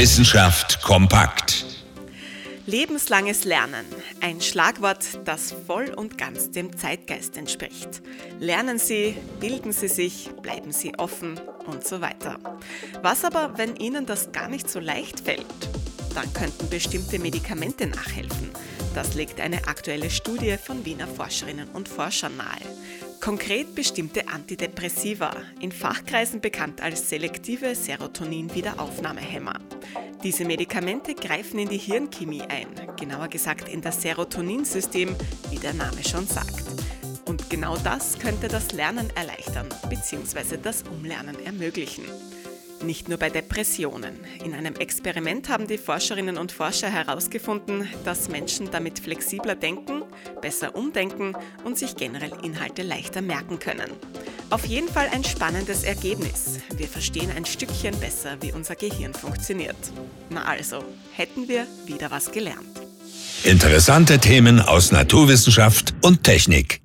Wissenschaft kompakt. Lebenslanges Lernen, ein Schlagwort, das voll und ganz dem Zeitgeist entspricht. Lernen Sie, bilden Sie sich, bleiben Sie offen und so weiter. Was aber, wenn Ihnen das gar nicht so leicht fällt? Dann könnten bestimmte Medikamente nachhelfen. Das legt eine aktuelle Studie von Wiener Forscherinnen und Forschern nahe. Konkret bestimmte Antidepressiva, in Fachkreisen bekannt als selektive Serotonin-Wiederaufnahmehämmer. Diese Medikamente greifen in die Hirnchemie ein, genauer gesagt in das Serotoninsystem, wie der Name schon sagt. Und genau das könnte das Lernen erleichtern bzw. das Umlernen ermöglichen. Nicht nur bei Depressionen. In einem Experiment haben die Forscherinnen und Forscher herausgefunden, dass Menschen damit flexibler denken, besser umdenken und sich generell Inhalte leichter merken können. Auf jeden Fall ein spannendes Ergebnis. Wir verstehen ein Stückchen besser, wie unser Gehirn funktioniert. Na also, hätten wir wieder was gelernt. Interessante Themen aus Naturwissenschaft und Technik.